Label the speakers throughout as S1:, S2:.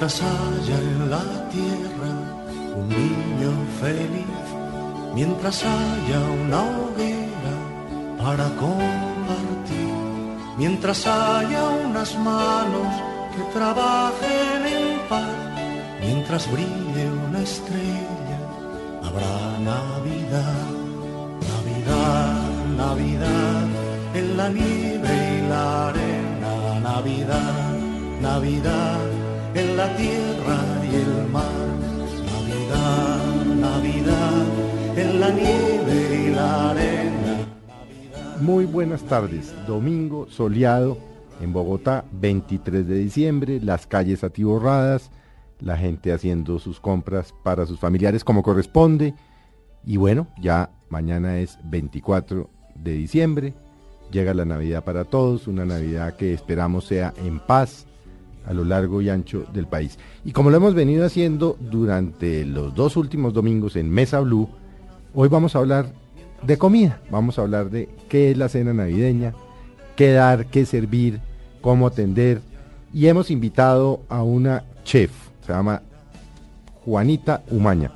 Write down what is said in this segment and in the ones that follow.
S1: Mientras haya en la tierra un niño feliz, mientras haya una hoguera para compartir, mientras haya unas manos que trabajen en paz, mientras brille una estrella, habrá Navidad, Navidad, Navidad, en la nieve y la arena, Navidad, Navidad en la tierra y el mar. Navidad, Navidad, en la nieve y la arena.
S2: Muy buenas tardes, domingo soleado en Bogotá, 23 de diciembre, las calles atiborradas, la gente haciendo sus compras para sus familiares como corresponde. Y bueno, ya mañana es 24 de diciembre, llega la Navidad para todos, una Navidad que esperamos sea en paz, a lo largo y ancho del país. Y como lo hemos venido haciendo durante los dos últimos domingos en Mesa Blue, hoy vamos a hablar de comida, vamos a hablar de qué es la cena navideña, qué dar, qué servir, cómo atender. Y hemos invitado a una chef, se llama Juanita Umaña.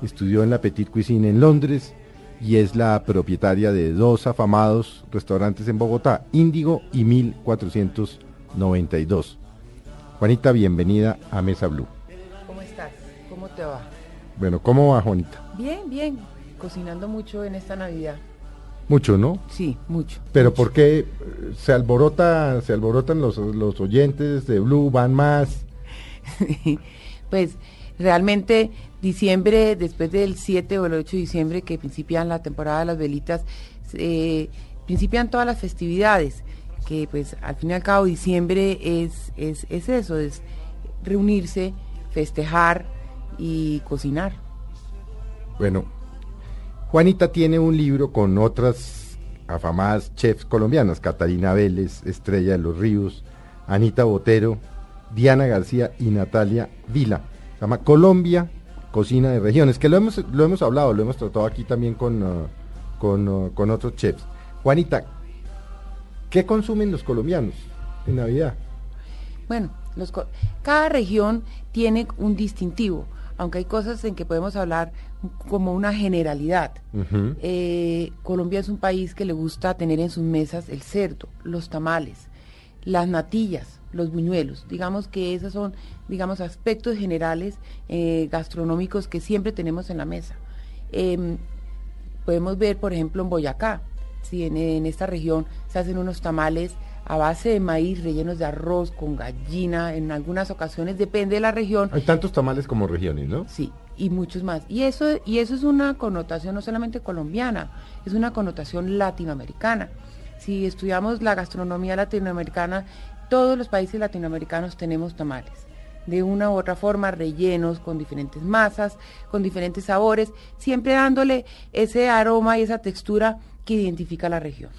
S2: Estudió en la Petit Cuisine en Londres y es la propietaria de dos afamados restaurantes en Bogotá, Índigo y 1492. Juanita, bienvenida a Mesa Blue.
S3: ¿Cómo estás? ¿Cómo te va?
S2: Bueno, ¿cómo va Juanita?
S3: Bien, bien. Cocinando mucho en esta Navidad.
S2: Mucho, ¿no?
S3: Sí, mucho.
S2: Pero
S3: mucho.
S2: ¿por qué se alborota, se alborotan los, los oyentes de Blue, van más?
S3: pues realmente diciembre, después del 7 o el 8 de diciembre que principian la temporada de las velitas, eh, principian todas las festividades que pues al fin y al cabo diciembre es, es, es eso, es reunirse, festejar y cocinar.
S2: Bueno, Juanita tiene un libro con otras afamadas chefs colombianas, Catalina Vélez, Estrella de los Ríos, Anita Botero, Diana García y Natalia Vila. Se llama Colombia, Cocina de Regiones, que lo hemos, lo hemos hablado, lo hemos tratado aquí también con, uh, con, uh, con otros chefs. Juanita, ¿Qué consumen los colombianos en Navidad?
S3: Bueno, los, cada región tiene un distintivo, aunque hay cosas en que podemos hablar como una generalidad. Uh -huh. eh, Colombia es un país que le gusta tener en sus mesas el cerdo, los tamales, las natillas, los buñuelos. Digamos que esos son, digamos, aspectos generales eh, gastronómicos que siempre tenemos en la mesa. Eh, podemos ver, por ejemplo, en Boyacá, si en, en, esta región se hacen unos tamales a base de maíz rellenos de arroz con gallina, en algunas ocasiones depende de la región.
S2: Hay tantos tamales como regiones, ¿no?
S3: Sí, y muchos más. Y eso, y eso es una connotación no solamente colombiana, es una connotación latinoamericana. Si estudiamos la gastronomía latinoamericana, todos los países latinoamericanos tenemos tamales de una u otra forma, rellenos con diferentes masas, con diferentes sabores, siempre dándole ese aroma y esa textura que identifica la región.